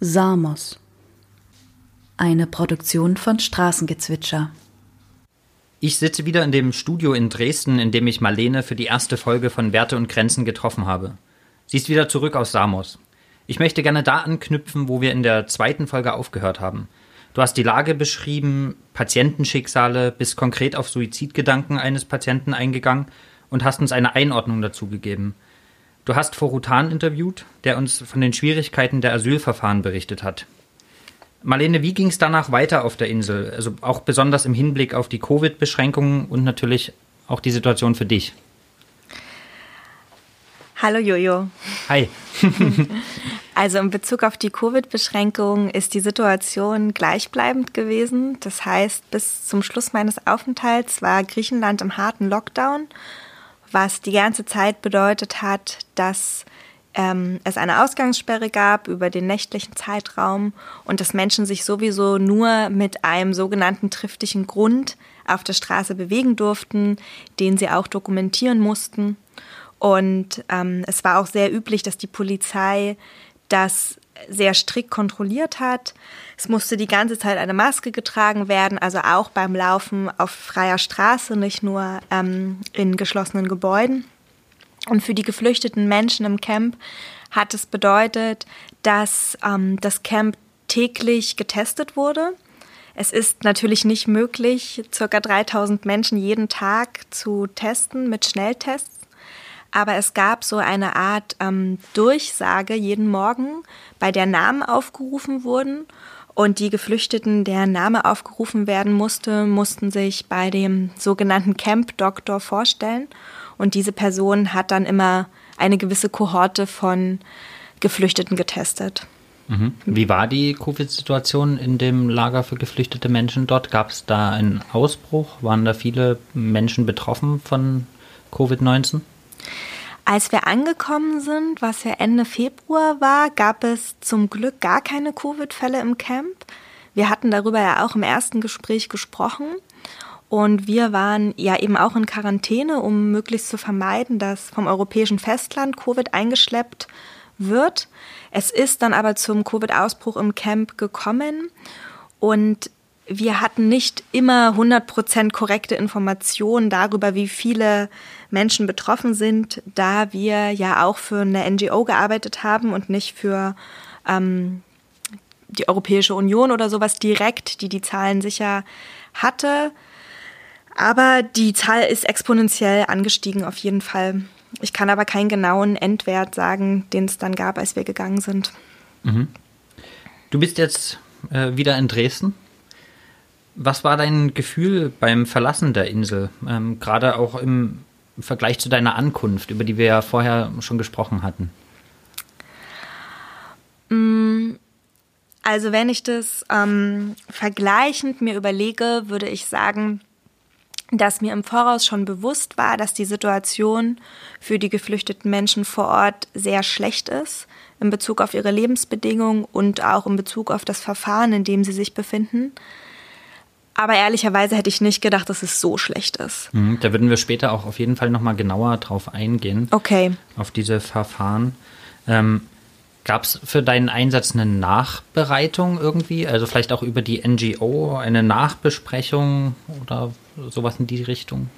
Samos. Eine Produktion von Straßengezwitscher. Ich sitze wieder in dem Studio in Dresden, in dem ich Marlene für die erste Folge von Werte und Grenzen getroffen habe. Sie ist wieder zurück aus Samos. Ich möchte gerne da anknüpfen, wo wir in der zweiten Folge aufgehört haben. Du hast die Lage beschrieben, Patientenschicksale bis konkret auf Suizidgedanken eines Patienten eingegangen und hast uns eine Einordnung dazu gegeben. Du hast Forutan interviewt, der uns von den Schwierigkeiten der Asylverfahren berichtet hat. Marlene, wie ging es danach weiter auf der Insel? Also auch besonders im Hinblick auf die Covid-Beschränkungen und natürlich auch die Situation für dich. Hallo Jojo. Hi. also in Bezug auf die Covid-Beschränkungen ist die Situation gleichbleibend gewesen. Das heißt, bis zum Schluss meines Aufenthalts war Griechenland im harten Lockdown, was die ganze Zeit bedeutet hat, dass ähm, es eine Ausgangssperre gab über den nächtlichen Zeitraum und dass Menschen sich sowieso nur mit einem sogenannten triftigen Grund auf der Straße bewegen durften, den sie auch dokumentieren mussten. Und ähm, es war auch sehr üblich, dass die Polizei das sehr strikt kontrolliert hat. Es musste die ganze Zeit eine Maske getragen werden, also auch beim Laufen auf freier Straße, nicht nur ähm, in geschlossenen Gebäuden. Und für die geflüchteten Menschen im Camp hat es bedeutet, dass ähm, das Camp täglich getestet wurde. Es ist natürlich nicht möglich, ca. 3000 Menschen jeden Tag zu testen mit Schnelltests. Aber es gab so eine Art ähm, Durchsage jeden Morgen, bei der Namen aufgerufen wurden. Und die Geflüchteten, deren Name aufgerufen werden musste, mussten sich bei dem sogenannten Camp-Doktor vorstellen. Und diese Person hat dann immer eine gewisse Kohorte von Geflüchteten getestet. Mhm. Wie war die Covid-Situation in dem Lager für geflüchtete Menschen dort? Gab es da einen Ausbruch? Waren da viele Menschen betroffen von Covid-19? Als wir angekommen sind, was ja Ende Februar war, gab es zum Glück gar keine Covid-Fälle im Camp. Wir hatten darüber ja auch im ersten Gespräch gesprochen. Und wir waren ja eben auch in Quarantäne, um möglichst zu vermeiden, dass vom europäischen Festland Covid eingeschleppt wird. Es ist dann aber zum Covid-Ausbruch im Camp gekommen und wir hatten nicht immer 100% korrekte Informationen darüber, wie viele Menschen betroffen sind, da wir ja auch für eine NGO gearbeitet haben und nicht für ähm, die Europäische Union oder sowas direkt, die die Zahlen sicher hatte. Aber die Zahl ist exponentiell angestiegen auf jeden Fall. Ich kann aber keinen genauen Endwert sagen, den es dann gab, als wir gegangen sind. Mhm. Du bist jetzt äh, wieder in Dresden. Was war dein Gefühl beim Verlassen der Insel? Ähm, Gerade auch im Vergleich zu deiner Ankunft, über die wir ja vorher schon gesprochen hatten. Mm, also wenn ich das ähm, vergleichend mir überlege, würde ich sagen, dass mir im Voraus schon bewusst war, dass die Situation für die geflüchteten Menschen vor Ort sehr schlecht ist in Bezug auf ihre Lebensbedingungen und auch in Bezug auf das Verfahren, in dem sie sich befinden. Aber ehrlicherweise hätte ich nicht gedacht, dass es so schlecht ist. Mhm, da würden wir später auch auf jeden Fall nochmal genauer drauf eingehen. Okay. Auf diese Verfahren. Ähm, Gab es für deinen Einsatz eine Nachbereitung irgendwie? Also vielleicht auch über die NGO, eine Nachbesprechung oder sowas in die Richtung?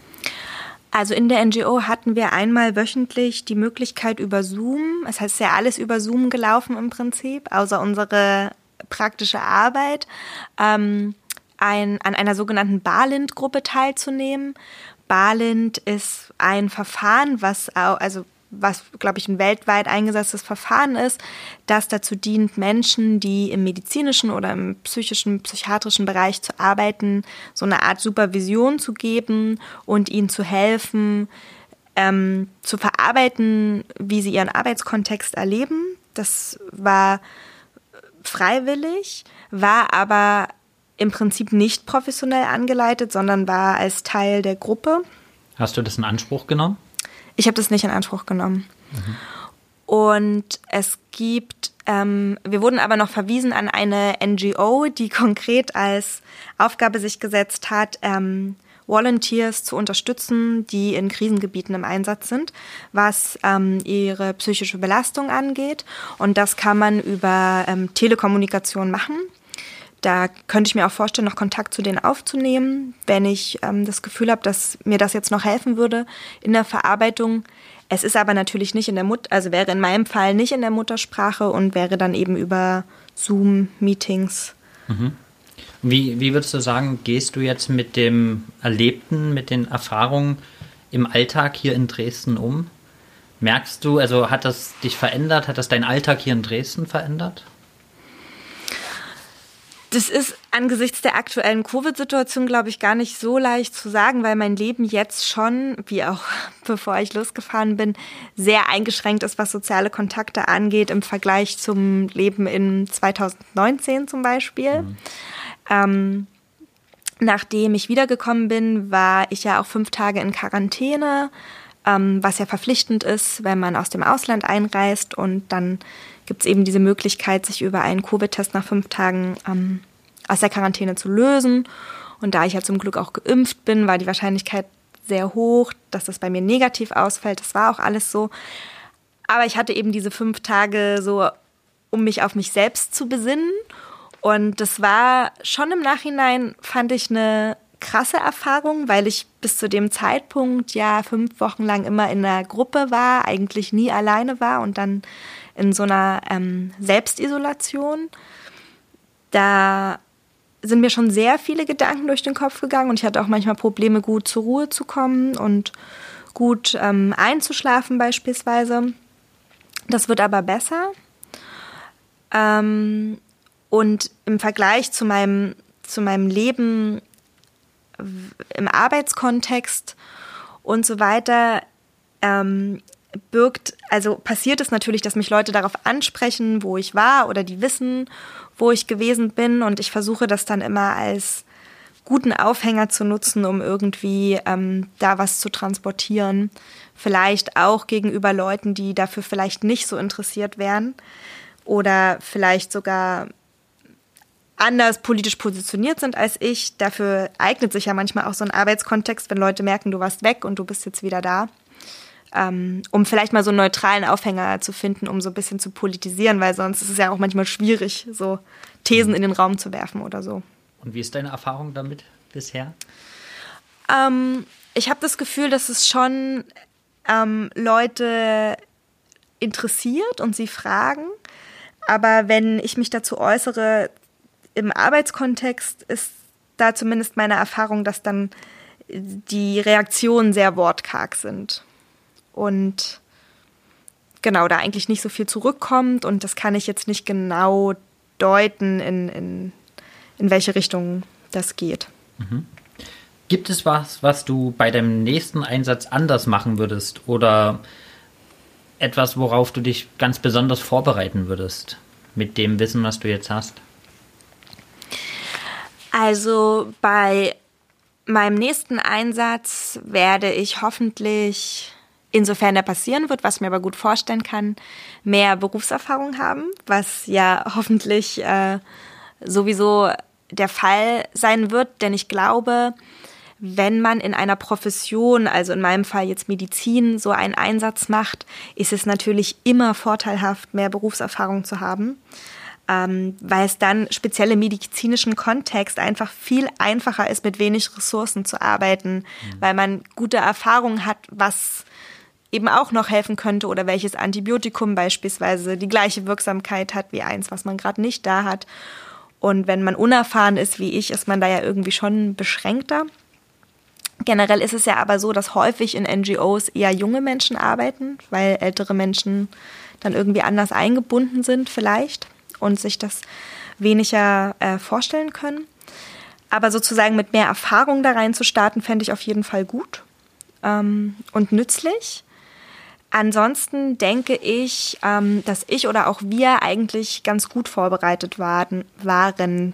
Also in der NGO hatten wir einmal wöchentlich die Möglichkeit über Zoom, es heißt ja alles über Zoom gelaufen im Prinzip, außer unsere praktische Arbeit, ähm, ein, an einer sogenannten Barlind-Gruppe teilzunehmen. Barlind ist ein Verfahren, was also was, glaube ich, ein weltweit eingesetztes Verfahren ist, das dazu dient, Menschen, die im medizinischen oder im psychischen, psychiatrischen Bereich zu arbeiten, so eine Art Supervision zu geben und ihnen zu helfen, ähm, zu verarbeiten, wie sie ihren Arbeitskontext erleben. Das war freiwillig, war aber im Prinzip nicht professionell angeleitet, sondern war als Teil der Gruppe. Hast du das in Anspruch genommen? Ich habe das nicht in Anspruch genommen. Mhm. Und es gibt, ähm, wir wurden aber noch verwiesen an eine NGO, die konkret als Aufgabe sich gesetzt hat, ähm, Volunteers zu unterstützen, die in Krisengebieten im Einsatz sind, was ähm, ihre psychische Belastung angeht. Und das kann man über ähm, Telekommunikation machen. Da könnte ich mir auch vorstellen, noch Kontakt zu denen aufzunehmen, wenn ich ähm, das Gefühl habe, dass mir das jetzt noch helfen würde in der Verarbeitung. Es ist aber natürlich nicht in der Mut, also wäre in meinem Fall nicht in der Muttersprache und wäre dann eben über Zoom-Meetings. Mhm. Wie, wie würdest du sagen, gehst du jetzt mit dem Erlebten, mit den Erfahrungen im Alltag hier in Dresden um? Merkst du, also hat das dich verändert? Hat das deinen Alltag hier in Dresden verändert? Das ist angesichts der aktuellen Covid-Situation, glaube ich, gar nicht so leicht zu sagen, weil mein Leben jetzt schon, wie auch bevor ich losgefahren bin, sehr eingeschränkt ist, was soziale Kontakte angeht, im Vergleich zum Leben in 2019 zum Beispiel. Mhm. Ähm, nachdem ich wiedergekommen bin, war ich ja auch fünf Tage in Quarantäne, ähm, was ja verpflichtend ist, wenn man aus dem Ausland einreist und dann gibt es eben diese Möglichkeit, sich über einen Covid-Test nach fünf Tagen ähm, aus der Quarantäne zu lösen. Und da ich ja zum Glück auch geimpft bin, war die Wahrscheinlichkeit sehr hoch, dass das bei mir negativ ausfällt. Das war auch alles so. Aber ich hatte eben diese fünf Tage so, um mich auf mich selbst zu besinnen. Und das war schon im Nachhinein, fand ich eine krasse Erfahrung, weil ich bis zu dem Zeitpunkt ja fünf Wochen lang immer in einer Gruppe war, eigentlich nie alleine war und dann in so einer ähm, Selbstisolation. Da sind mir schon sehr viele Gedanken durch den Kopf gegangen und ich hatte auch manchmal Probleme, gut zur Ruhe zu kommen und gut ähm, einzuschlafen beispielsweise. Das wird aber besser. Ähm, und im Vergleich zu meinem, zu meinem Leben im Arbeitskontext und so weiter ähm, birgt, also passiert es natürlich, dass mich Leute darauf ansprechen, wo ich war oder die wissen, wo ich gewesen bin und ich versuche das dann immer als guten Aufhänger zu nutzen, um irgendwie ähm, da was zu transportieren. Vielleicht auch gegenüber Leuten, die dafür vielleicht nicht so interessiert wären oder vielleicht sogar anders politisch positioniert sind als ich. Dafür eignet sich ja manchmal auch so ein Arbeitskontext, wenn Leute merken, du warst weg und du bist jetzt wieder da ähm, um vielleicht mal so einen neutralen Aufhänger zu finden, um so ein bisschen zu politisieren, weil sonst ist es ja auch manchmal schwierig, so Thesen in den Raum zu werfen oder so. Und wie ist deine Erfahrung damit bisher? Ähm, ich habe das Gefühl, dass es schon ähm, Leute interessiert und sie fragen. Aber wenn ich mich dazu äußere, im Arbeitskontext ist da zumindest meine Erfahrung, dass dann die Reaktionen sehr wortkarg sind und genau da eigentlich nicht so viel zurückkommt und das kann ich jetzt nicht genau deuten, in, in, in welche Richtung das geht. Mhm. Gibt es was, was du bei deinem nächsten Einsatz anders machen würdest oder etwas, worauf du dich ganz besonders vorbereiten würdest mit dem Wissen, was du jetzt hast? Also bei meinem nächsten Einsatz werde ich hoffentlich insofern er passieren wird, was mir aber gut vorstellen kann, mehr Berufserfahrung haben, was ja hoffentlich äh, sowieso der Fall sein wird, denn ich glaube, wenn man in einer Profession, also in meinem Fall jetzt Medizin, so einen Einsatz macht, ist es natürlich immer vorteilhaft, mehr Berufserfahrung zu haben, ähm, weil es dann speziell im medizinischen Kontext einfach viel einfacher ist, mit wenig Ressourcen zu arbeiten, mhm. weil man gute Erfahrungen hat, was eben auch noch helfen könnte oder welches Antibiotikum beispielsweise die gleiche Wirksamkeit hat wie eins, was man gerade nicht da hat. Und wenn man unerfahren ist wie ich, ist man da ja irgendwie schon beschränkter. Generell ist es ja aber so, dass häufig in NGOs eher junge Menschen arbeiten, weil ältere Menschen dann irgendwie anders eingebunden sind vielleicht und sich das weniger äh, vorstellen können. Aber sozusagen mit mehr Erfahrung da rein zu starten, fände ich auf jeden Fall gut ähm, und nützlich. Ansonsten denke ich, ähm, dass ich oder auch wir eigentlich ganz gut vorbereitet waren,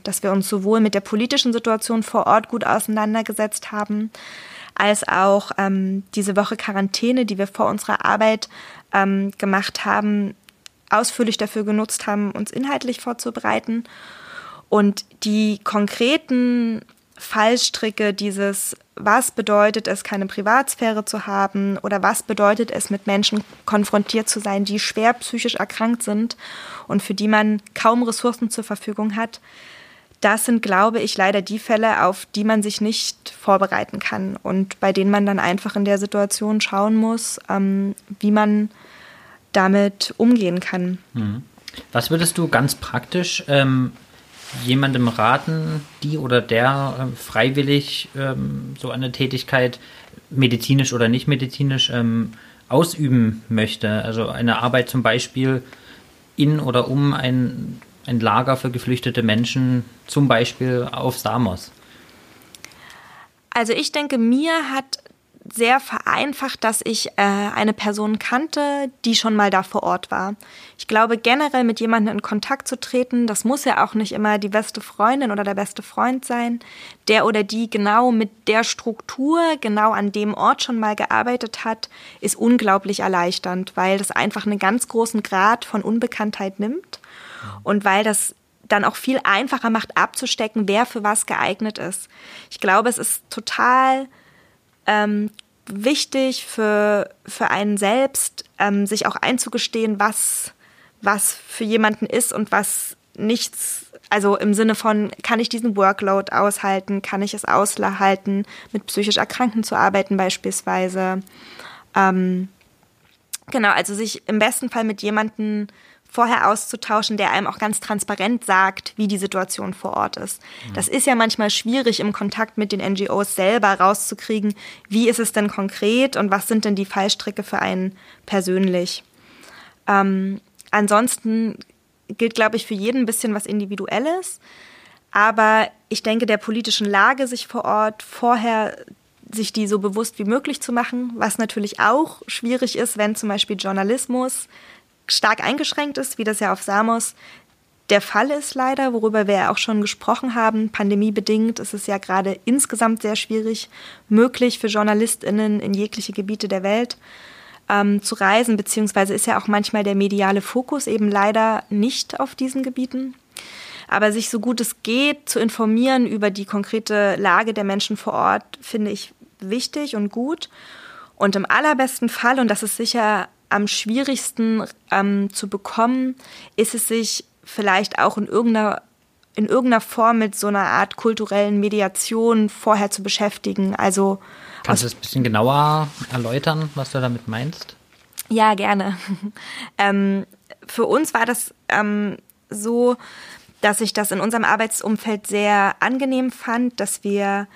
dass wir uns sowohl mit der politischen Situation vor Ort gut auseinandergesetzt haben, als auch ähm, diese Woche Quarantäne, die wir vor unserer Arbeit ähm, gemacht haben, ausführlich dafür genutzt haben, uns inhaltlich vorzubereiten. Und die konkreten Fallstricke dieses, was bedeutet es, keine Privatsphäre zu haben oder was bedeutet es, mit Menschen konfrontiert zu sein, die schwer psychisch erkrankt sind und für die man kaum Ressourcen zur Verfügung hat. Das sind, glaube ich, leider die Fälle, auf die man sich nicht vorbereiten kann und bei denen man dann einfach in der Situation schauen muss, ähm, wie man damit umgehen kann. Mhm. Was würdest du ganz praktisch ähm, jemandem raten, die oder der äh, freiwillig ähm, so eine Tätigkeit, medizinisch oder nicht medizinisch, ähm, ausüben möchte? Also eine Arbeit zum Beispiel in oder um ein, ein Lager für geflüchtete Menschen, zum Beispiel auf Samos. Also ich denke, mir hat sehr vereinfacht, dass ich äh, eine Person kannte, die schon mal da vor Ort war. Ich glaube, generell mit jemandem in Kontakt zu treten, das muss ja auch nicht immer die beste Freundin oder der beste Freund sein, der oder die genau mit der Struktur, genau an dem Ort schon mal gearbeitet hat, ist unglaublich erleichternd, weil das einfach einen ganz großen Grad von Unbekanntheit nimmt und weil das dann auch viel einfacher macht abzustecken, wer für was geeignet ist. Ich glaube, es ist total ähm, wichtig für, für einen selbst, ähm, sich auch einzugestehen, was, was für jemanden ist und was nichts, also im Sinne von, kann ich diesen Workload aushalten, kann ich es aushalten, mit psychisch Erkrankten zu arbeiten beispielsweise. Ähm, genau, also sich im besten Fall mit jemandem vorher auszutauschen, der einem auch ganz transparent sagt, wie die Situation vor Ort ist. Das ist ja manchmal schwierig im Kontakt mit den NGOs selber rauszukriegen, wie ist es denn konkret und was sind denn die Fallstricke für einen persönlich. Ähm, ansonsten gilt, glaube ich, für jeden ein bisschen was Individuelles. Aber ich denke, der politischen Lage sich vor Ort vorher sich die so bewusst wie möglich zu machen, was natürlich auch schwierig ist, wenn zum Beispiel Journalismus stark eingeschränkt ist, wie das ja auf Samos der Fall ist leider, worüber wir ja auch schon gesprochen haben. Pandemiebedingt ist es ja gerade insgesamt sehr schwierig, möglich für JournalistInnen in jegliche Gebiete der Welt ähm, zu reisen, beziehungsweise ist ja auch manchmal der mediale Fokus eben leider nicht auf diesen Gebieten. Aber sich so gut es geht zu informieren über die konkrete Lage der Menschen vor Ort, finde ich wichtig und gut. Und im allerbesten Fall, und das ist sicher am schwierigsten ähm, zu bekommen, ist es sich vielleicht auch in irgendeiner in irgendeiner Form mit so einer Art kulturellen Mediation vorher zu beschäftigen. Also Kannst du das ein bisschen genauer erläutern, was du damit meinst? Ja, gerne. ähm, für uns war das ähm, so, dass ich das in unserem Arbeitsumfeld sehr angenehm fand, dass wir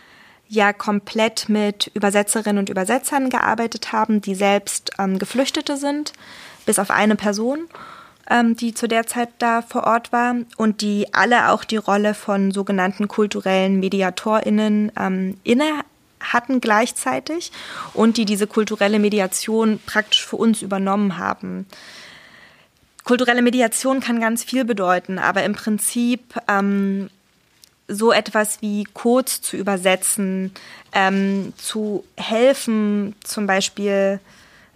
ja komplett mit Übersetzerinnen und Übersetzern gearbeitet haben, die selbst ähm, Geflüchtete sind, bis auf eine Person, ähm, die zu der Zeit da vor Ort war und die alle auch die Rolle von sogenannten kulturellen Mediatorinnen ähm, inne hatten gleichzeitig und die diese kulturelle Mediation praktisch für uns übernommen haben. Kulturelle Mediation kann ganz viel bedeuten, aber im Prinzip ähm, so etwas wie Codes zu übersetzen, ähm, zu helfen, zum Beispiel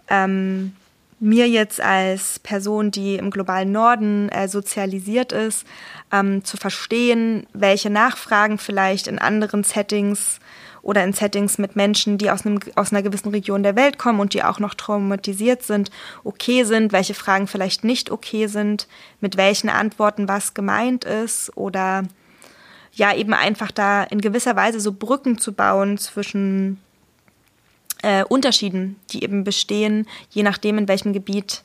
ähm, mir jetzt als Person, die im globalen Norden äh, sozialisiert ist, ähm, zu verstehen, welche Nachfragen vielleicht in anderen Settings oder in Settings mit Menschen, die aus, einem, aus einer gewissen Region der Welt kommen und die auch noch traumatisiert sind, okay sind, welche Fragen vielleicht nicht okay sind, mit welchen Antworten was gemeint ist oder ja eben einfach da in gewisser Weise so Brücken zu bauen zwischen äh, Unterschieden, die eben bestehen, je nachdem, in welchem Gebiet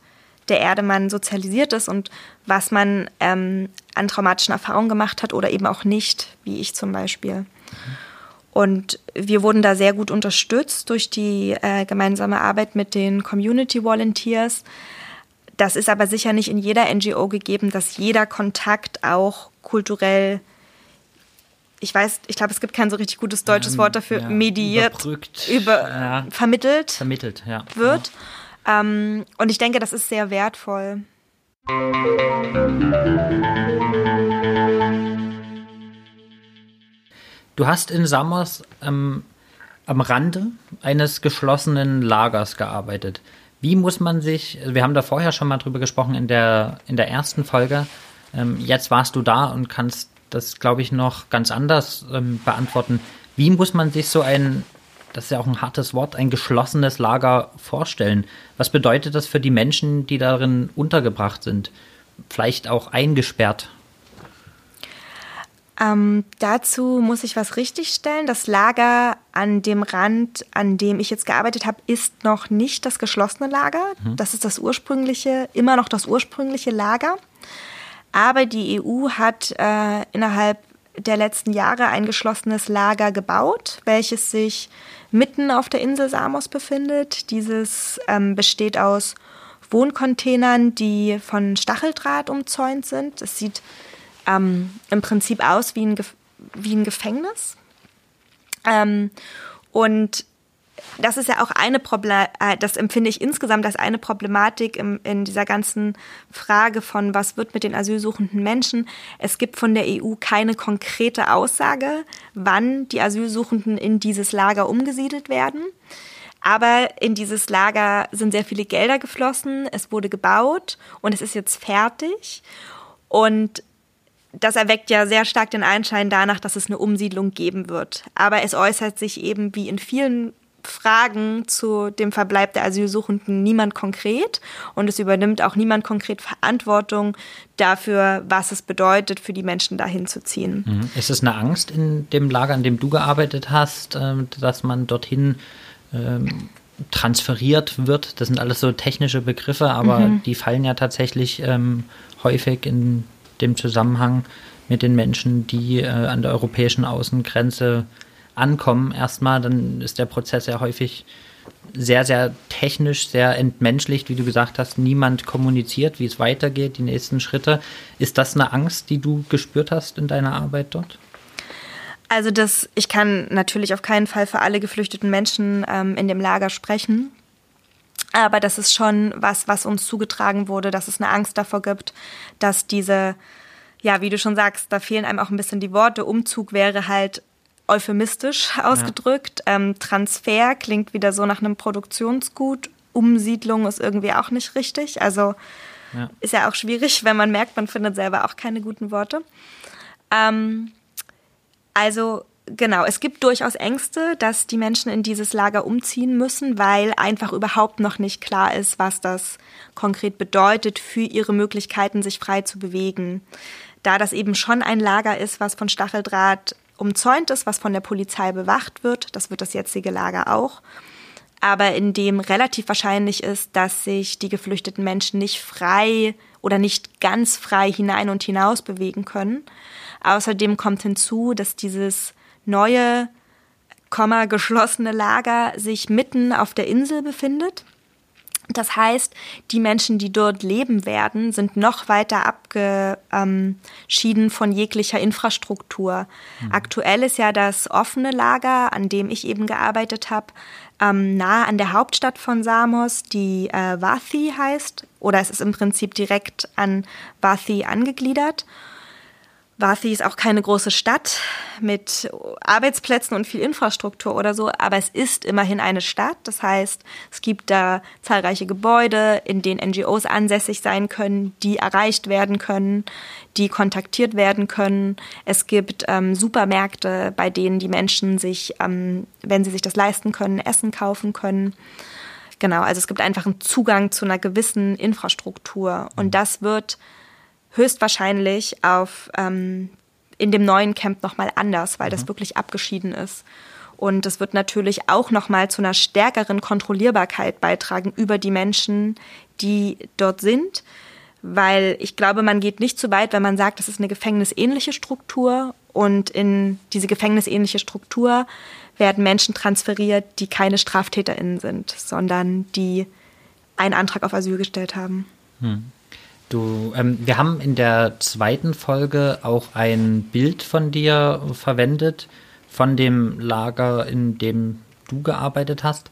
der Erde man sozialisiert ist und was man ähm, an traumatischen Erfahrungen gemacht hat oder eben auch nicht, wie ich zum Beispiel. Und wir wurden da sehr gut unterstützt durch die äh, gemeinsame Arbeit mit den Community Volunteers. Das ist aber sicher nicht in jeder NGO gegeben, dass jeder Kontakt auch kulturell ich weiß, ich glaube, es gibt kein so richtig gutes deutsches Wort dafür, ja, mediiert, über, ja, vermittelt, vermittelt ja. wird. Ähm, und ich denke, das ist sehr wertvoll. Du hast in Samos ähm, am Rande eines geschlossenen Lagers gearbeitet. Wie muss man sich, wir haben da vorher schon mal drüber gesprochen in der, in der ersten Folge, ähm, jetzt warst du da und kannst das, glaube ich, noch ganz anders ähm, beantworten. Wie muss man sich so ein, das ist ja auch ein hartes Wort, ein geschlossenes Lager vorstellen? Was bedeutet das für die Menschen, die darin untergebracht sind? Vielleicht auch eingesperrt? Ähm, dazu muss ich was richtigstellen. Das Lager an dem Rand, an dem ich jetzt gearbeitet habe, ist noch nicht das geschlossene Lager. Mhm. Das ist das ursprüngliche, immer noch das ursprüngliche Lager. Aber die EU hat äh, innerhalb der letzten Jahre ein geschlossenes Lager gebaut, welches sich mitten auf der Insel Samos befindet. Dieses ähm, besteht aus Wohncontainern, die von Stacheldraht umzäunt sind. Es sieht ähm, im Prinzip aus wie ein, wie ein Gefängnis. Ähm, und das ist ja auch eine Problem, äh, das empfinde ich insgesamt als eine Problematik im, in dieser ganzen Frage von, was wird mit den asylsuchenden Menschen. Es gibt von der EU keine konkrete Aussage, wann die Asylsuchenden in dieses Lager umgesiedelt werden. Aber in dieses Lager sind sehr viele Gelder geflossen, es wurde gebaut und es ist jetzt fertig. Und das erweckt ja sehr stark den Einschein danach, dass es eine Umsiedlung geben wird. Aber es äußert sich eben wie in vielen Fragen zu dem Verbleib der Asylsuchenden niemand konkret und es übernimmt auch niemand konkret Verantwortung dafür, was es bedeutet, für die Menschen dahin zu ziehen. Mhm. Ist es eine Angst in dem Lager, an dem du gearbeitet hast, ähm, dass man dorthin ähm, transferiert wird? Das sind alles so technische Begriffe, aber mhm. die fallen ja tatsächlich ähm, häufig in dem Zusammenhang mit den Menschen, die äh, an der europäischen Außengrenze ankommen. Erstmal, dann ist der Prozess ja häufig sehr, sehr technisch, sehr entmenschlicht, wie du gesagt hast. Niemand kommuniziert, wie es weitergeht, die nächsten Schritte. Ist das eine Angst, die du gespürt hast in deiner Arbeit dort? Also das, ich kann natürlich auf keinen Fall für alle geflüchteten Menschen ähm, in dem Lager sprechen. Aber das ist schon was, was uns zugetragen wurde, dass es eine Angst davor gibt, dass diese, ja, wie du schon sagst, da fehlen einem auch ein bisschen die Worte. Umzug wäre halt euphemistisch ausgedrückt. Ja. Ähm, Transfer klingt wieder so nach einem Produktionsgut. Umsiedlung ist irgendwie auch nicht richtig. Also ja. ist ja auch schwierig, wenn man merkt, man findet selber auch keine guten Worte. Ähm, also genau, es gibt durchaus Ängste, dass die Menschen in dieses Lager umziehen müssen, weil einfach überhaupt noch nicht klar ist, was das konkret bedeutet für ihre Möglichkeiten, sich frei zu bewegen. Da das eben schon ein Lager ist, was von Stacheldraht umzäunt ist, was von der Polizei bewacht wird, das wird das jetzige Lager auch, aber in dem relativ wahrscheinlich ist, dass sich die geflüchteten Menschen nicht frei oder nicht ganz frei hinein und hinaus bewegen können. Außerdem kommt hinzu, dass dieses neue, geschlossene Lager sich mitten auf der Insel befindet. Das heißt, die Menschen, die dort leben werden, sind noch weiter abgeschieden von jeglicher Infrastruktur. Mhm. Aktuell ist ja das offene Lager, an dem ich eben gearbeitet habe, ähm, nah an der Hauptstadt von Samos, die äh, Vathi heißt, oder es ist im Prinzip direkt an Vathi angegliedert. Vathi ist auch keine große Stadt mit Arbeitsplätzen und viel Infrastruktur oder so, aber es ist immerhin eine Stadt. Das heißt, es gibt da zahlreiche Gebäude, in denen NGOs ansässig sein können, die erreicht werden können, die kontaktiert werden können. Es gibt ähm, Supermärkte, bei denen die Menschen sich, ähm, wenn sie sich das leisten können, Essen kaufen können. Genau, also es gibt einfach einen Zugang zu einer gewissen Infrastruktur und das wird höchstwahrscheinlich auf, ähm, in dem neuen Camp nochmal anders, weil mhm. das wirklich abgeschieden ist. Und das wird natürlich auch nochmal zu einer stärkeren Kontrollierbarkeit beitragen über die Menschen, die dort sind. Weil ich glaube, man geht nicht zu weit, wenn man sagt, es ist eine gefängnisähnliche Struktur und in diese gefängnisähnliche Struktur werden Menschen transferiert, die keine StraftäterInnen sind, sondern die einen Antrag auf Asyl gestellt haben. Hm. Du, ähm, wir haben in der zweiten Folge auch ein Bild von dir verwendet, von dem Lager, in dem du gearbeitet hast.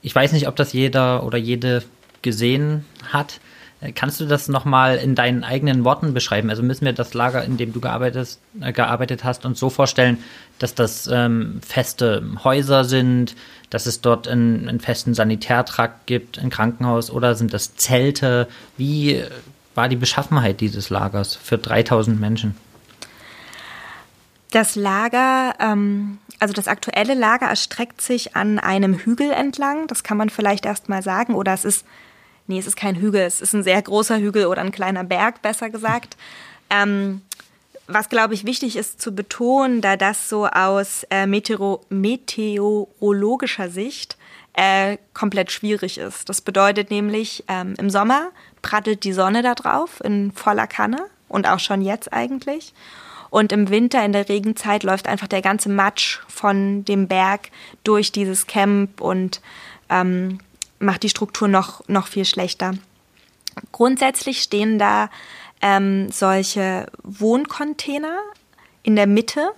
Ich weiß nicht, ob das jeder oder jede gesehen hat. Äh, kannst du das nochmal in deinen eigenen Worten beschreiben? Also müssen wir das Lager, in dem du gearbeitet, äh, gearbeitet hast, uns so vorstellen, dass das ähm, feste Häuser sind, dass es dort einen, einen festen Sanitärtrakt gibt, ein Krankenhaus oder sind das Zelte? Wie war die Beschaffenheit dieses Lagers für 3000 Menschen? Das Lager, ähm, also das aktuelle Lager erstreckt sich an einem Hügel entlang. Das kann man vielleicht erst mal sagen. Oder es ist, nee, es ist kein Hügel, es ist ein sehr großer Hügel oder ein kleiner Berg, besser gesagt. Ähm, was, glaube ich, wichtig ist zu betonen, da das so aus äh, Meteoro meteorologischer Sicht äh, komplett schwierig ist. Das bedeutet nämlich, ähm, im Sommer prattelt die Sonne da drauf in voller Kanne und auch schon jetzt eigentlich. Und im Winter in der Regenzeit läuft einfach der ganze Matsch von dem Berg durch dieses Camp und ähm, macht die Struktur noch, noch viel schlechter. Grundsätzlich stehen da ähm, solche Wohncontainer in der Mitte.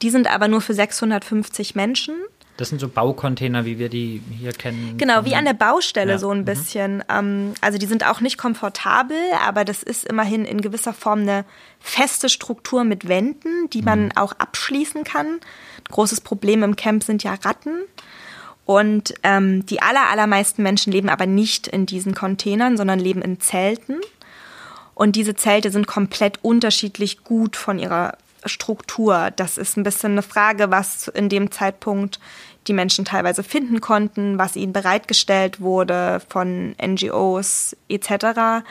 Die sind aber nur für 650 Menschen. Das sind so Baucontainer, wie wir die hier kennen. Genau, wie an der Baustelle ja. so ein mhm. bisschen. Mhm. also die sind auch nicht komfortabel, aber das ist immerhin in gewisser Form eine feste Struktur mit Wänden, die man mhm. auch abschließen kann. Großes Problem im Camp sind ja Ratten. Und ähm, die aller, allermeisten Menschen leben aber nicht in diesen Containern, sondern leben in Zelten. Und diese Zelte sind komplett unterschiedlich gut von ihrer Struktur. Das ist ein bisschen eine Frage, was in dem Zeitpunkt die Menschen teilweise finden konnten, was ihnen bereitgestellt wurde von NGOs etc.,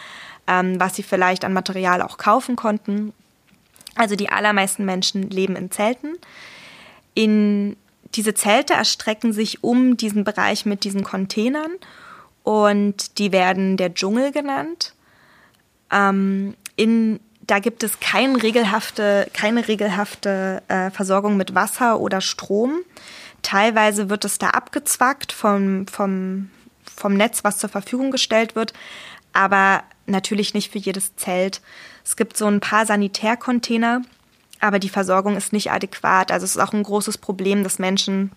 ähm, was sie vielleicht an Material auch kaufen konnten. Also die allermeisten Menschen leben in Zelten. In diese Zelte erstrecken sich um diesen Bereich mit diesen Containern und die werden der Dschungel genannt. Ähm, in, da gibt es kein regelhafte, keine regelhafte äh, Versorgung mit Wasser oder Strom. Teilweise wird es da abgezwackt vom, vom, vom Netz, was zur Verfügung gestellt wird, aber natürlich nicht für jedes Zelt. Es gibt so ein paar Sanitärcontainer, aber die Versorgung ist nicht adäquat. Also es ist auch ein großes Problem, dass Menschen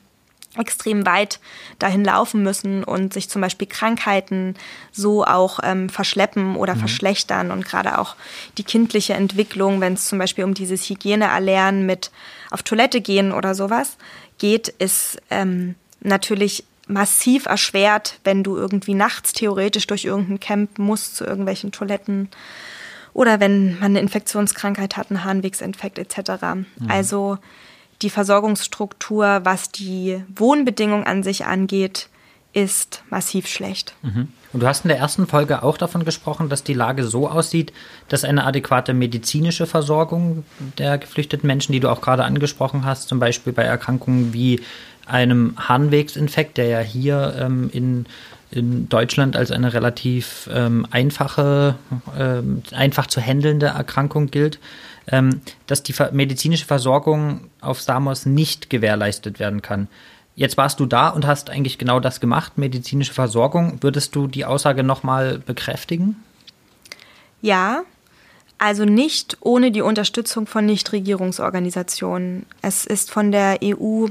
extrem weit dahin laufen müssen und sich zum Beispiel Krankheiten so auch ähm, verschleppen oder mhm. verschlechtern und gerade auch die kindliche Entwicklung, wenn es zum Beispiel um dieses Hygieneerlernen mit auf Toilette gehen oder sowas geht, ist ähm, natürlich massiv erschwert, wenn du irgendwie nachts theoretisch durch irgendein Camp musst zu irgendwelchen Toiletten oder wenn man eine Infektionskrankheit hat, einen Harnwegsinfekt etc. Mhm. Also die Versorgungsstruktur, was die Wohnbedingungen an sich angeht, ist massiv schlecht. Mhm. Und du hast in der ersten Folge auch davon gesprochen, dass die Lage so aussieht, dass eine adäquate medizinische Versorgung der geflüchteten Menschen, die du auch gerade angesprochen hast, zum Beispiel bei Erkrankungen wie einem Harnwegsinfekt, der ja hier ähm, in, in Deutschland als eine relativ ähm, einfache, ähm, einfach zu handelnde Erkrankung gilt, dass die medizinische Versorgung auf Samos nicht gewährleistet werden kann. Jetzt warst du da und hast eigentlich genau das gemacht, medizinische Versorgung. Würdest du die Aussage nochmal bekräftigen? Ja, also nicht ohne die Unterstützung von Nichtregierungsorganisationen. Es ist von der EU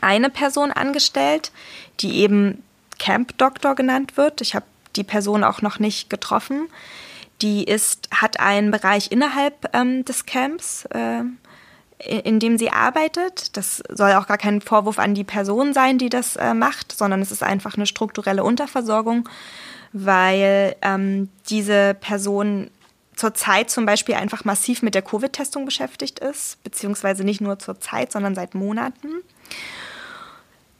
eine Person angestellt, die eben Camp Doctor genannt wird. Ich habe die Person auch noch nicht getroffen. Die ist, hat einen Bereich innerhalb ähm, des Camps, äh, in dem sie arbeitet. Das soll auch gar kein Vorwurf an die Person sein, die das äh, macht, sondern es ist einfach eine strukturelle Unterversorgung, weil ähm, diese Person zurzeit zum Beispiel einfach massiv mit der Covid-Testung beschäftigt ist, beziehungsweise nicht nur zurzeit, sondern seit Monaten.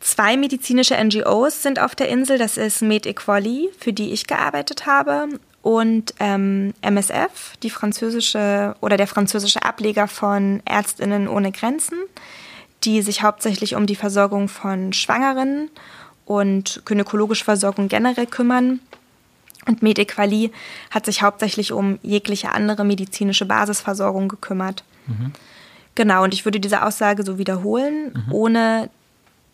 Zwei medizinische NGOs sind auf der Insel. Das ist Med Equali, für die ich gearbeitet habe, und ähm, MSF, die französische oder der französische Ableger von Ärztinnen ohne Grenzen, die sich hauptsächlich um die Versorgung von Schwangeren und gynäkologische Versorgung generell kümmern. Und Medequali hat sich hauptsächlich um jegliche andere medizinische Basisversorgung gekümmert. Mhm. Genau, und ich würde diese Aussage so wiederholen, mhm. ohne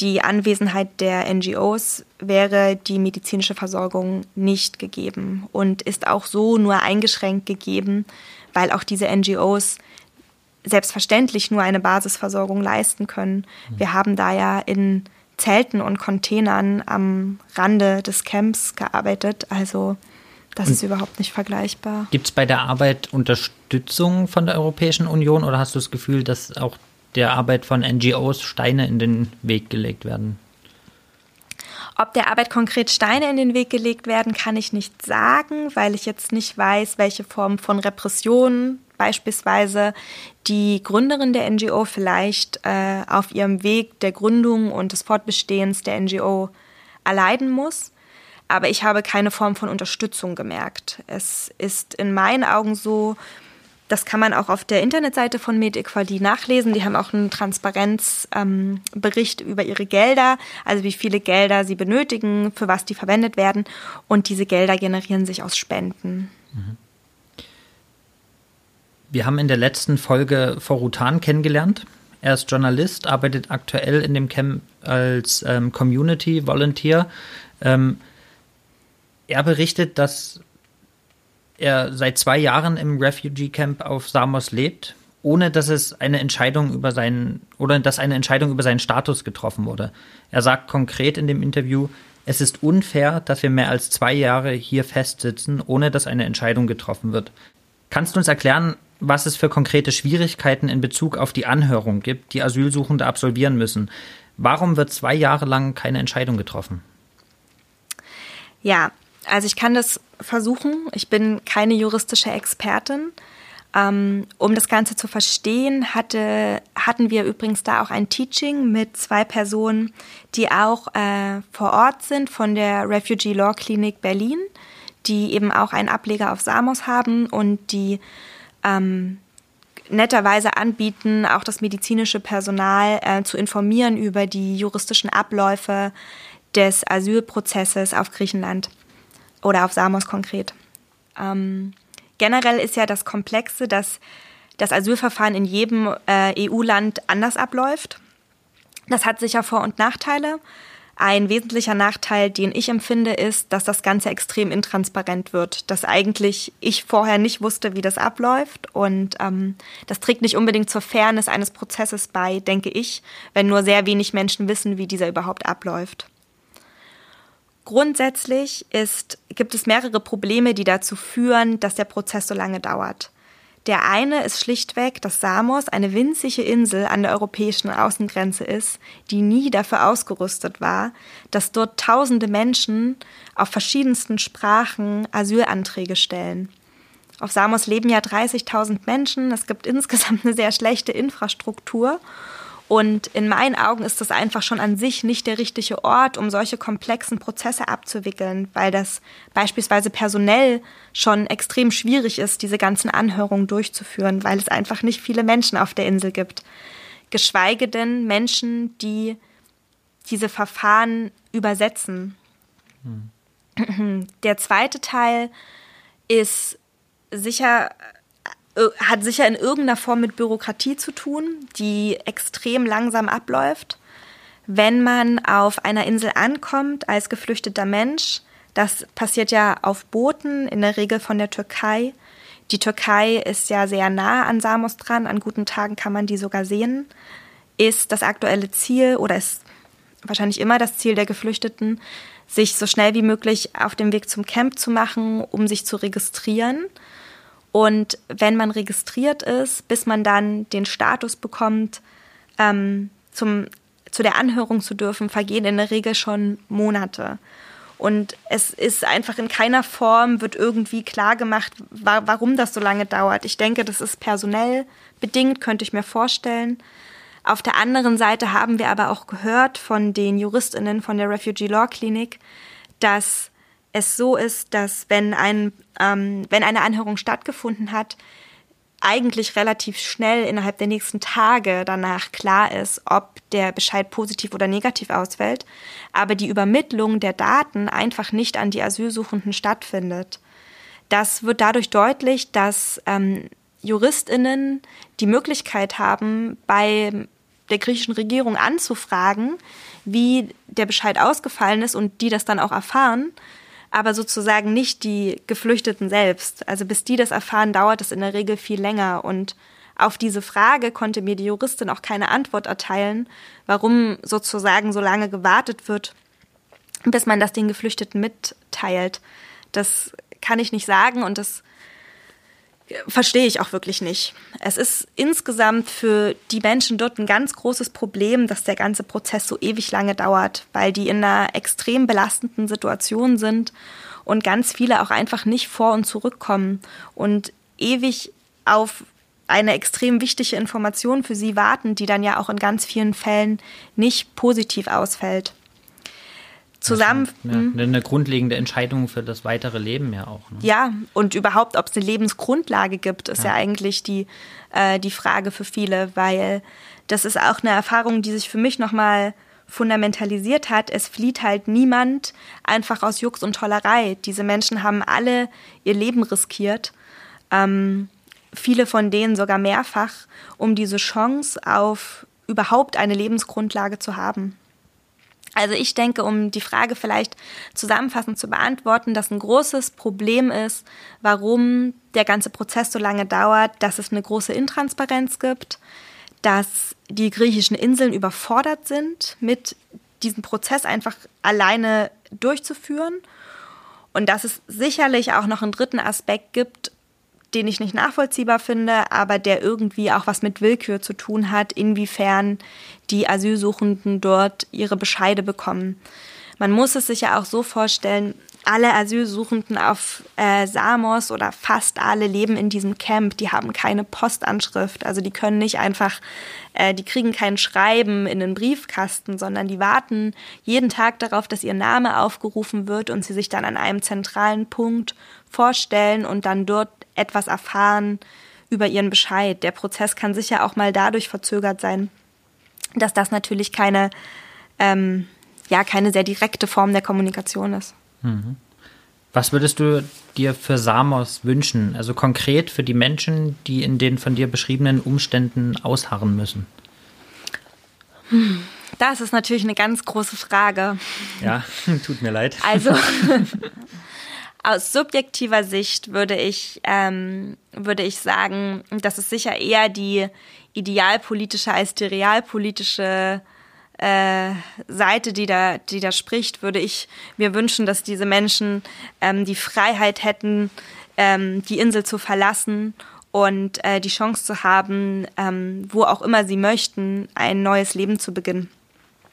die Anwesenheit der NGOs wäre die medizinische Versorgung nicht gegeben und ist auch so nur eingeschränkt gegeben, weil auch diese NGOs selbstverständlich nur eine Basisversorgung leisten können. Wir haben da ja in Zelten und Containern am Rande des Camps gearbeitet, also das und ist überhaupt nicht vergleichbar. Gibt es bei der Arbeit Unterstützung von der Europäischen Union oder hast du das Gefühl, dass auch der Arbeit von NGOs Steine in den Weg gelegt werden? Ob der Arbeit konkret Steine in den Weg gelegt werden, kann ich nicht sagen, weil ich jetzt nicht weiß, welche Form von Repression beispielsweise die Gründerin der NGO vielleicht äh, auf ihrem Weg der Gründung und des Fortbestehens der NGO erleiden muss. Aber ich habe keine Form von Unterstützung gemerkt. Es ist in meinen Augen so, das kann man auch auf der Internetseite von MedEquality nachlesen. Die haben auch einen Transparenzbericht ähm, über ihre Gelder, also wie viele Gelder sie benötigen, für was die verwendet werden. Und diese Gelder generieren sich aus Spenden. Mhm. Wir haben in der letzten Folge Forutan kennengelernt. Er ist Journalist, arbeitet aktuell in dem Camp als ähm, Community Volunteer. Ähm, er berichtet, dass er seit zwei Jahren im Refugee Camp auf Samos lebt, ohne dass es eine Entscheidung über seinen oder dass eine Entscheidung über seinen Status getroffen wurde. Er sagt konkret in dem Interview, es ist unfair, dass wir mehr als zwei Jahre hier festsitzen, ohne dass eine Entscheidung getroffen wird. Kannst du uns erklären, was es für konkrete Schwierigkeiten in Bezug auf die Anhörung gibt, die Asylsuchende absolvieren müssen? Warum wird zwei Jahre lang keine Entscheidung getroffen? Ja, also ich kann das versuchen. Ich bin keine juristische Expertin. Ähm, um das Ganze zu verstehen, hatte, hatten wir übrigens da auch ein Teaching mit zwei Personen, die auch äh, vor Ort sind von der Refugee Law Clinic Berlin, die eben auch einen Ableger auf Samos haben und die ähm, netterweise anbieten, auch das medizinische Personal äh, zu informieren über die juristischen Abläufe des Asylprozesses auf Griechenland oder auf Samos konkret. Ähm, generell ist ja das Komplexe, dass das Asylverfahren in jedem äh, EU-Land anders abläuft. Das hat sicher Vor- und Nachteile. Ein wesentlicher Nachteil, den ich empfinde, ist, dass das Ganze extrem intransparent wird, dass eigentlich ich vorher nicht wusste, wie das abläuft. Und ähm, das trägt nicht unbedingt zur Fairness eines Prozesses bei, denke ich, wenn nur sehr wenig Menschen wissen, wie dieser überhaupt abläuft. Grundsätzlich ist, gibt es mehrere Probleme, die dazu führen, dass der Prozess so lange dauert. Der eine ist schlichtweg, dass Samos eine winzige Insel an der europäischen Außengrenze ist, die nie dafür ausgerüstet war, dass dort tausende Menschen auf verschiedensten Sprachen Asylanträge stellen. Auf Samos leben ja 30.000 Menschen, es gibt insgesamt eine sehr schlechte Infrastruktur und in meinen Augen ist das einfach schon an sich nicht der richtige Ort, um solche komplexen Prozesse abzuwickeln, weil das beispielsweise personell schon extrem schwierig ist, diese ganzen Anhörungen durchzuführen, weil es einfach nicht viele Menschen auf der Insel gibt. Geschweige denn Menschen, die diese Verfahren übersetzen. Hm. Der zweite Teil ist sicher hat sicher in irgendeiner Form mit Bürokratie zu tun, die extrem langsam abläuft. Wenn man auf einer Insel ankommt als geflüchteter Mensch, das passiert ja auf Booten, in der Regel von der Türkei. Die Türkei ist ja sehr nah an Samos dran, an guten Tagen kann man die sogar sehen. Ist das aktuelle Ziel oder ist wahrscheinlich immer das Ziel der Geflüchteten, sich so schnell wie möglich auf dem Weg zum Camp zu machen, um sich zu registrieren und wenn man registriert ist, bis man dann den Status bekommt, ähm, zum, zu der Anhörung zu dürfen, vergehen in der Regel schon Monate. Und es ist einfach in keiner Form, wird irgendwie klar gemacht, wa warum das so lange dauert. Ich denke, das ist personell bedingt, könnte ich mir vorstellen. Auf der anderen Seite haben wir aber auch gehört von den JuristInnen von der Refugee Law Clinic, dass es so ist, dass wenn, ein, ähm, wenn eine Anhörung stattgefunden hat, eigentlich relativ schnell innerhalb der nächsten Tage danach klar ist, ob der Bescheid positiv oder negativ ausfällt, aber die Übermittlung der Daten einfach nicht an die Asylsuchenden stattfindet. Das wird dadurch deutlich, dass ähm, Juristinnen die Möglichkeit haben, bei der griechischen Regierung anzufragen, wie der Bescheid ausgefallen ist und die das dann auch erfahren aber sozusagen nicht die Geflüchteten selbst. Also bis die das erfahren, dauert es in der Regel viel länger. Und auf diese Frage konnte mir die Juristin auch keine Antwort erteilen, warum sozusagen so lange gewartet wird, bis man das den Geflüchteten mitteilt. Das kann ich nicht sagen und das verstehe ich auch wirklich nicht. Es ist insgesamt für die Menschen dort ein ganz großes Problem, dass der ganze Prozess so ewig lange dauert, weil die in einer extrem belastenden Situation sind und ganz viele auch einfach nicht vor und zurückkommen und ewig auf eine extrem wichtige Information für sie warten, die dann ja auch in ganz vielen Fällen nicht positiv ausfällt. Zusammen. Ja, eine grundlegende Entscheidung für das weitere Leben ja auch. Ne? Ja, und überhaupt, ob es eine Lebensgrundlage gibt, ist ja, ja eigentlich die, äh, die Frage für viele, weil das ist auch eine Erfahrung, die sich für mich nochmal fundamentalisiert hat. Es flieht halt niemand einfach aus Jux und Tollerei. Diese Menschen haben alle ihr Leben riskiert. Ähm, viele von denen sogar mehrfach, um diese Chance auf überhaupt eine Lebensgrundlage zu haben. Also ich denke, um die Frage vielleicht zusammenfassend zu beantworten, dass ein großes Problem ist, warum der ganze Prozess so lange dauert, dass es eine große Intransparenz gibt, dass die griechischen Inseln überfordert sind, mit diesem Prozess einfach alleine durchzuführen. Und dass es sicherlich auch noch einen dritten Aspekt gibt, den ich nicht nachvollziehbar finde, aber der irgendwie auch was mit Willkür zu tun hat, inwiefern die Asylsuchenden dort ihre Bescheide bekommen. Man muss es sich ja auch so vorstellen, alle Asylsuchenden auf äh, Samos oder fast alle leben in diesem Camp. Die haben keine Postanschrift, also die können nicht einfach, äh, die kriegen kein Schreiben in den Briefkasten, sondern die warten jeden Tag darauf, dass ihr Name aufgerufen wird und sie sich dann an einem zentralen Punkt vorstellen und dann dort etwas erfahren über ihren Bescheid. Der Prozess kann sicher auch mal dadurch verzögert sein, dass das natürlich keine, ähm, ja, keine sehr direkte Form der Kommunikation ist. Mhm. Was würdest du dir für Samos wünschen? Also konkret für die Menschen, die in den von dir beschriebenen Umständen ausharren müssen? Das ist natürlich eine ganz große Frage. Ja, tut mir leid. Also aus subjektiver Sicht würde ich, ähm, würde ich sagen, dass es sicher eher die idealpolitische als die realpolitische äh, Seite, die da, die da spricht, würde ich mir wünschen, dass diese Menschen ähm, die Freiheit hätten, ähm, die Insel zu verlassen und äh, die Chance zu haben, ähm, wo auch immer sie möchten, ein neues Leben zu beginnen.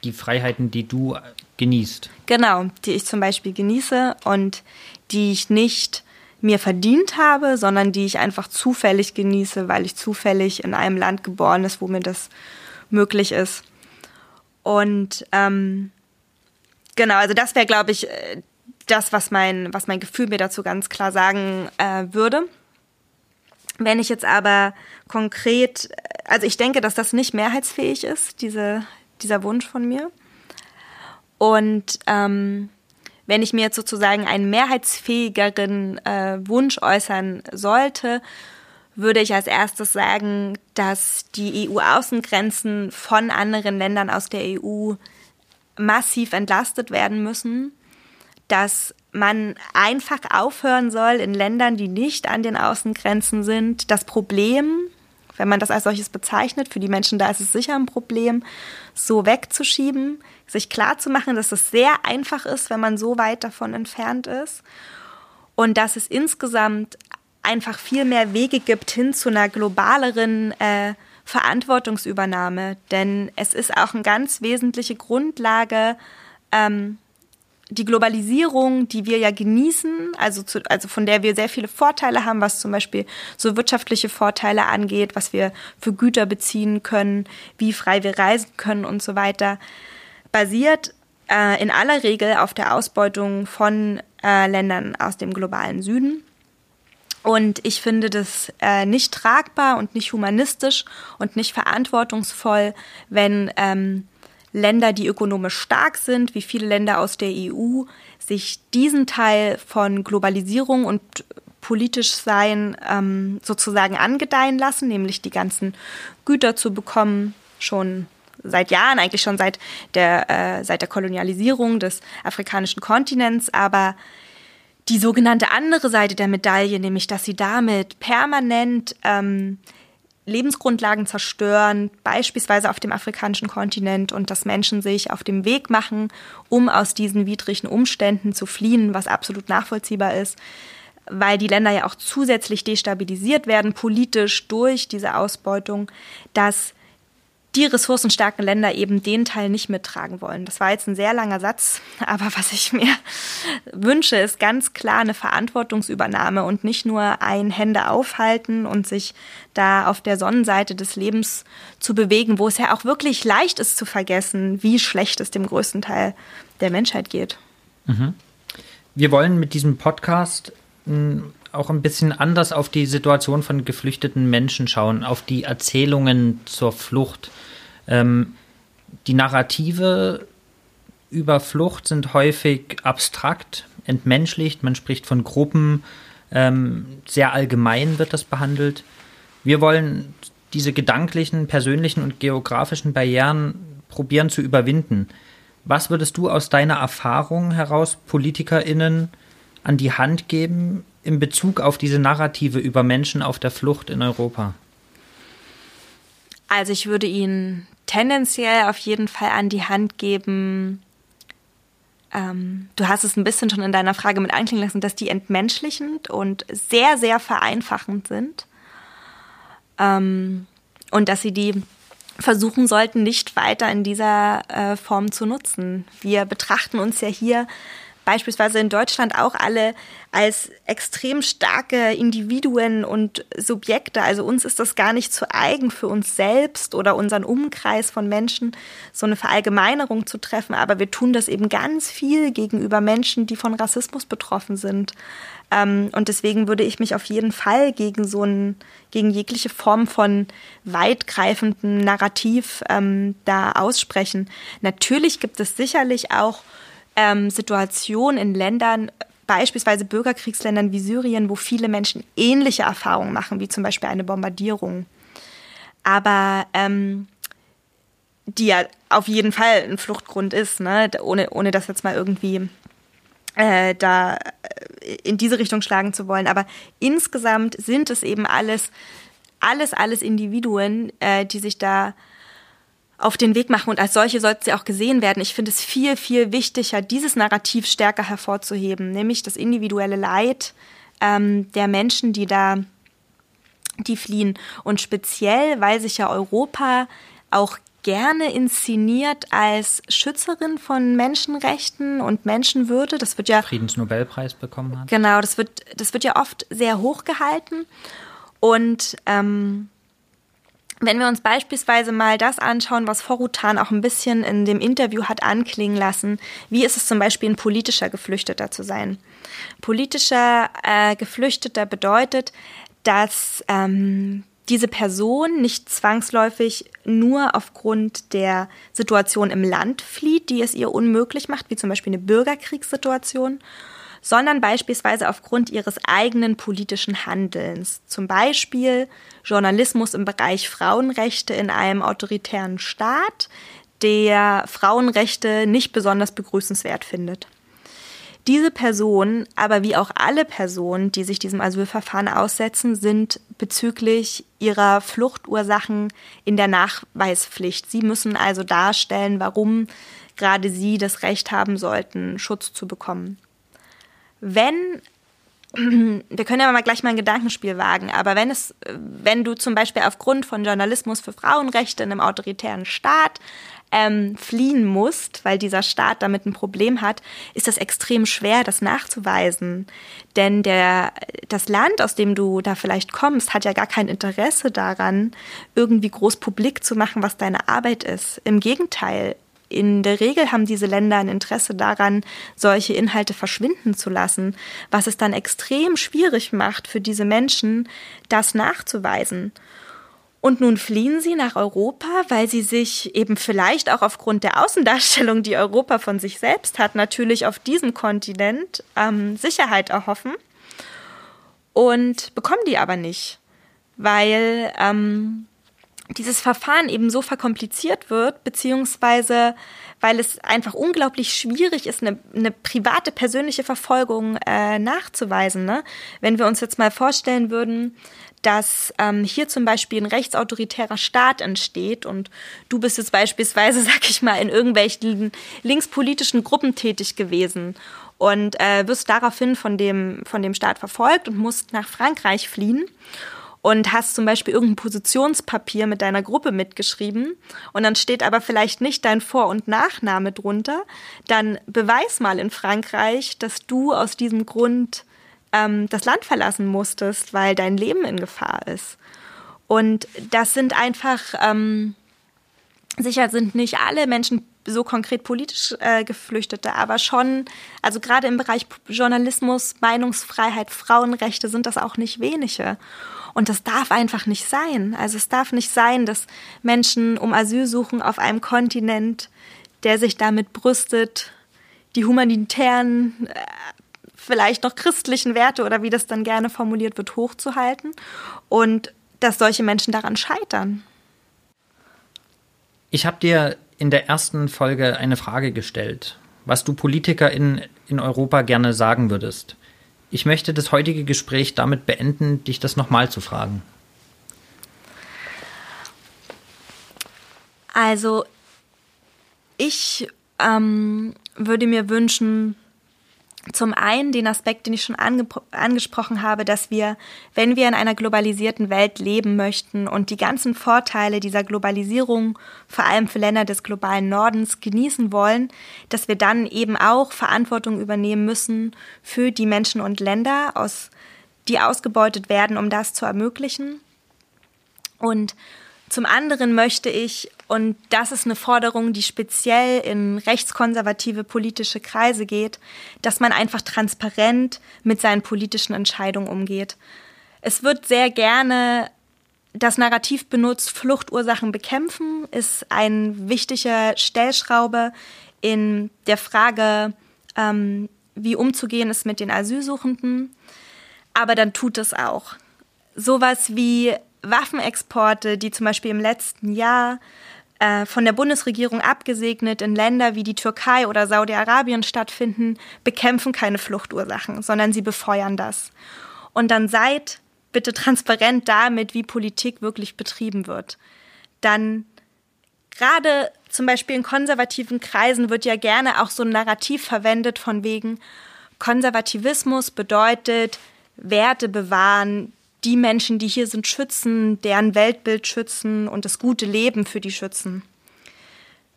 Die Freiheiten, die du genießt. Genau, die ich zum Beispiel genieße und die ich nicht mir verdient habe, sondern die ich einfach zufällig genieße, weil ich zufällig in einem Land geboren ist, wo mir das möglich ist. Und ähm, genau, also das wäre, glaube ich, äh, das, was mein, was mein Gefühl mir dazu ganz klar sagen äh, würde. Wenn ich jetzt aber konkret, also ich denke, dass das nicht mehrheitsfähig ist, diese, dieser Wunsch von mir. Und ähm, wenn ich mir jetzt sozusagen einen mehrheitsfähigeren äh, Wunsch äußern sollte, würde ich als erstes sagen, dass die EU-Außengrenzen von anderen Ländern aus der EU massiv entlastet werden müssen, dass man einfach aufhören soll in Ländern, die nicht an den Außengrenzen sind, das Problem, wenn man das als solches bezeichnet, für die Menschen da ist es sicher ein Problem, so wegzuschieben, sich klarzumachen, dass es sehr einfach ist, wenn man so weit davon entfernt ist und dass es insgesamt einfach viel mehr Wege gibt hin zu einer globaleren äh, Verantwortungsübernahme. Denn es ist auch eine ganz wesentliche Grundlage, ähm, die Globalisierung, die wir ja genießen, also, zu, also von der wir sehr viele Vorteile haben, was zum Beispiel so wirtschaftliche Vorteile angeht, was wir für Güter beziehen können, wie frei wir reisen können und so weiter, basiert äh, in aller Regel auf der Ausbeutung von äh, Ländern aus dem globalen Süden. Und ich finde das äh, nicht tragbar und nicht humanistisch und nicht verantwortungsvoll, wenn ähm, Länder, die ökonomisch stark sind, wie viele Länder aus der EU, sich diesen Teil von Globalisierung und politisch sein ähm, sozusagen angedeihen lassen, nämlich die ganzen Güter zu bekommen, schon seit Jahren, eigentlich schon seit der, äh, seit der Kolonialisierung des afrikanischen Kontinents, aber die sogenannte andere Seite der Medaille, nämlich dass sie damit permanent ähm, Lebensgrundlagen zerstören, beispielsweise auf dem afrikanischen Kontinent und dass Menschen sich auf dem Weg machen, um aus diesen widrigen Umständen zu fliehen, was absolut nachvollziehbar ist, weil die Länder ja auch zusätzlich destabilisiert werden politisch durch diese Ausbeutung, dass die ressourcenstarken Länder eben den Teil nicht mittragen wollen. Das war jetzt ein sehr langer Satz, aber was ich mir wünsche, ist ganz klar eine Verantwortungsübernahme und nicht nur ein Hände aufhalten und sich da auf der Sonnenseite des Lebens zu bewegen, wo es ja auch wirklich leicht ist zu vergessen, wie schlecht es dem größten Teil der Menschheit geht. Mhm. Wir wollen mit diesem Podcast auch ein bisschen anders auf die Situation von geflüchteten Menschen schauen, auf die Erzählungen zur Flucht. Ähm, die Narrative über Flucht sind häufig abstrakt, entmenschlicht, man spricht von Gruppen, ähm, sehr allgemein wird das behandelt. Wir wollen diese gedanklichen, persönlichen und geografischen Barrieren probieren zu überwinden. Was würdest du aus deiner Erfahrung heraus PolitikerInnen an die Hand geben in Bezug auf diese Narrative über Menschen auf der Flucht in Europa? Also ich würde Ihnen tendenziell auf jeden Fall an die Hand geben, ähm, du hast es ein bisschen schon in deiner Frage mit einklingen lassen, dass die entmenschlichend und sehr, sehr vereinfachend sind. Ähm, und dass sie die versuchen sollten, nicht weiter in dieser äh, Form zu nutzen. Wir betrachten uns ja hier beispielsweise in Deutschland auch alle als extrem starke Individuen und Subjekte. Also uns ist das gar nicht zu eigen für uns selbst oder unseren Umkreis von Menschen, so eine Verallgemeinerung zu treffen. Aber wir tun das eben ganz viel gegenüber Menschen, die von Rassismus betroffen sind. Ähm, und deswegen würde ich mich auf jeden Fall gegen so ein, gegen jegliche Form von weitgreifendem Narrativ ähm, da aussprechen. Natürlich gibt es sicherlich auch ähm, Situation in Ländern, beispielsweise Bürgerkriegsländern wie Syrien, wo viele Menschen ähnliche Erfahrungen machen, wie zum Beispiel eine Bombardierung. Aber ähm, die ja auf jeden Fall ein Fluchtgrund ist, ne? ohne, ohne das jetzt mal irgendwie äh, da äh, in diese Richtung schlagen zu wollen. Aber insgesamt sind es eben alles, alles, alles Individuen, äh, die sich da auf den Weg machen und als solche sollten sie auch gesehen werden. Ich finde es viel, viel wichtiger, dieses Narrativ stärker hervorzuheben, nämlich das individuelle Leid ähm, der Menschen, die da, die fliehen. Und speziell, weil sich ja Europa auch gerne inszeniert als Schützerin von Menschenrechten und Menschenwürde. Das wird ja Friedensnobelpreis bekommen hat. Genau, das wird das wird ja oft sehr hoch gehalten und ähm, wenn wir uns beispielsweise mal das anschauen, was Forutan auch ein bisschen in dem Interview hat anklingen lassen, wie ist es zum Beispiel ein politischer Geflüchteter zu sein? Politischer äh, Geflüchteter bedeutet, dass ähm, diese Person nicht zwangsläufig nur aufgrund der Situation im Land flieht, die es ihr unmöglich macht, wie zum Beispiel eine Bürgerkriegssituation, sondern beispielsweise aufgrund ihres eigenen politischen Handelns. Zum Beispiel Journalismus im Bereich Frauenrechte in einem autoritären Staat, der Frauenrechte nicht besonders begrüßenswert findet. Diese Personen, aber wie auch alle Personen, die sich diesem Asylverfahren aussetzen, sind bezüglich ihrer Fluchtursachen in der Nachweispflicht. Sie müssen also darstellen, warum gerade sie das Recht haben sollten, Schutz zu bekommen wenn wir können ja mal gleich mal ein Gedankenspiel wagen, aber wenn es, wenn du zum Beispiel aufgrund von Journalismus für Frauenrechte in einem autoritären Staat ähm, fliehen musst, weil dieser Staat damit ein Problem hat, ist das extrem schwer, das nachzuweisen. Denn der, das Land, aus dem du da vielleicht kommst, hat ja gar kein Interesse daran, irgendwie groß publik zu machen, was deine Arbeit ist. Im Gegenteil, in der Regel haben diese Länder ein Interesse daran, solche Inhalte verschwinden zu lassen, was es dann extrem schwierig macht für diese Menschen, das nachzuweisen. Und nun fliehen sie nach Europa, weil sie sich eben vielleicht auch aufgrund der Außendarstellung, die Europa von sich selbst hat, natürlich auf diesem Kontinent ähm, Sicherheit erhoffen und bekommen die aber nicht, weil ähm, dieses Verfahren eben so verkompliziert wird, beziehungsweise weil es einfach unglaublich schwierig ist, eine, eine private, persönliche Verfolgung äh, nachzuweisen. Ne? Wenn wir uns jetzt mal vorstellen würden, dass ähm, hier zum Beispiel ein rechtsautoritärer Staat entsteht und du bist jetzt beispielsweise, sag ich mal, in irgendwelchen linkspolitischen Gruppen tätig gewesen und äh, wirst daraufhin von dem, von dem Staat verfolgt und musst nach Frankreich fliehen und hast zum Beispiel irgendein Positionspapier mit deiner Gruppe mitgeschrieben und dann steht aber vielleicht nicht dein Vor- und Nachname drunter, dann beweis mal in Frankreich, dass du aus diesem Grund ähm, das Land verlassen musstest, weil dein Leben in Gefahr ist. Und das sind einfach, ähm, sicher sind nicht alle Menschen so konkret politisch äh, Geflüchtete, aber schon, also gerade im Bereich Journalismus, Meinungsfreiheit, Frauenrechte sind das auch nicht wenige. Und das darf einfach nicht sein. Also es darf nicht sein, dass Menschen um Asyl suchen auf einem Kontinent, der sich damit brüstet, die humanitären, äh, vielleicht noch christlichen Werte oder wie das dann gerne formuliert wird, hochzuhalten und dass solche Menschen daran scheitern. Ich habe dir in der ersten Folge eine Frage gestellt, was du PolitikerInnen in Europa gerne sagen würdest. Ich möchte das heutige Gespräch damit beenden, dich das nochmal zu fragen. Also, ich ähm, würde mir wünschen, zum einen den Aspekt, den ich schon ange angesprochen habe, dass wir, wenn wir in einer globalisierten Welt leben möchten und die ganzen Vorteile dieser Globalisierung, vor allem für Länder des globalen Nordens, genießen wollen, dass wir dann eben auch Verantwortung übernehmen müssen für die Menschen und Länder, aus, die ausgebeutet werden, um das zu ermöglichen. Und zum anderen möchte ich, und das ist eine Forderung, die speziell in rechtskonservative politische Kreise geht, dass man einfach transparent mit seinen politischen Entscheidungen umgeht. Es wird sehr gerne das Narrativ benutzt, Fluchtursachen bekämpfen, ist ein wichtiger Stellschraube in der Frage, ähm, wie umzugehen ist mit den Asylsuchenden. Aber dann tut es auch. Sowas wie Waffenexporte, die zum Beispiel im letzten Jahr äh, von der Bundesregierung abgesegnet in Länder wie die Türkei oder Saudi-Arabien stattfinden, bekämpfen keine Fluchtursachen, sondern sie befeuern das. Und dann seid bitte transparent damit, wie Politik wirklich betrieben wird. Dann gerade zum Beispiel in konservativen Kreisen wird ja gerne auch so ein Narrativ verwendet von wegen Konservativismus bedeutet Werte bewahren, die Menschen, die hier sind, schützen, deren Weltbild schützen und das gute Leben für die schützen.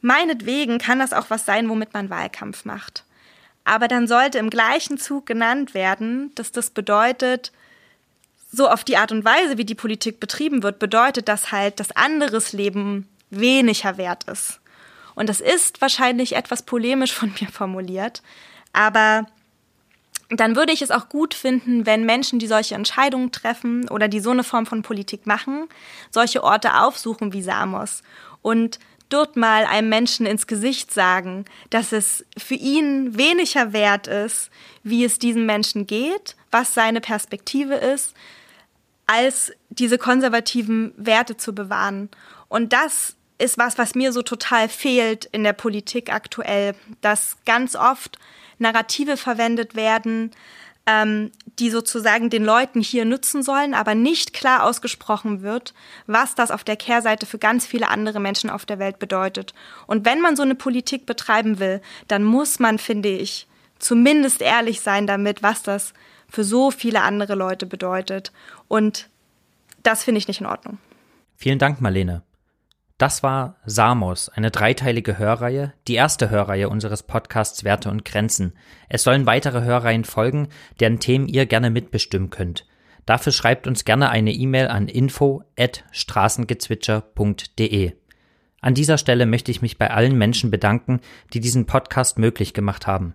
Meinetwegen kann das auch was sein, womit man Wahlkampf macht. Aber dann sollte im gleichen Zug genannt werden, dass das bedeutet, so auf die Art und Weise, wie die Politik betrieben wird, bedeutet das halt, dass anderes Leben weniger wert ist. Und das ist wahrscheinlich etwas polemisch von mir formuliert, aber dann würde ich es auch gut finden, wenn Menschen, die solche Entscheidungen treffen oder die so eine Form von Politik machen, solche Orte aufsuchen wie Samos und dort mal einem Menschen ins Gesicht sagen, dass es für ihn weniger wert ist, wie es diesem Menschen geht, was seine Perspektive ist, als diese konservativen Werte zu bewahren. Und das ist was, was mir so total fehlt in der Politik aktuell, dass ganz oft Narrative verwendet werden, ähm, die sozusagen den Leuten hier nützen sollen, aber nicht klar ausgesprochen wird, was das auf der Kehrseite für ganz viele andere Menschen auf der Welt bedeutet. Und wenn man so eine Politik betreiben will, dann muss man, finde ich, zumindest ehrlich sein damit, was das für so viele andere Leute bedeutet. Und das finde ich nicht in Ordnung. Vielen Dank, Marlene. Das war Samos, eine dreiteilige Hörreihe, die erste Hörreihe unseres Podcasts Werte und Grenzen. Es sollen weitere Hörreihen folgen, deren Themen ihr gerne mitbestimmen könnt. Dafür schreibt uns gerne eine E-Mail an info@straßengezwitscher.de. An dieser Stelle möchte ich mich bei allen Menschen bedanken, die diesen Podcast möglich gemacht haben.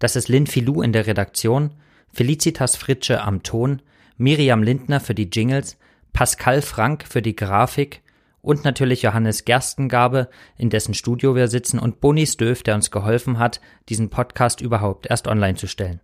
Das ist Lynn Filou in der Redaktion, Felicitas Fritsche am Ton, Miriam Lindner für die Jingles, Pascal Frank für die Grafik, und natürlich Johannes Gerstengabe, in dessen Studio wir sitzen, und Boni Stöf, der uns geholfen hat, diesen Podcast überhaupt erst online zu stellen.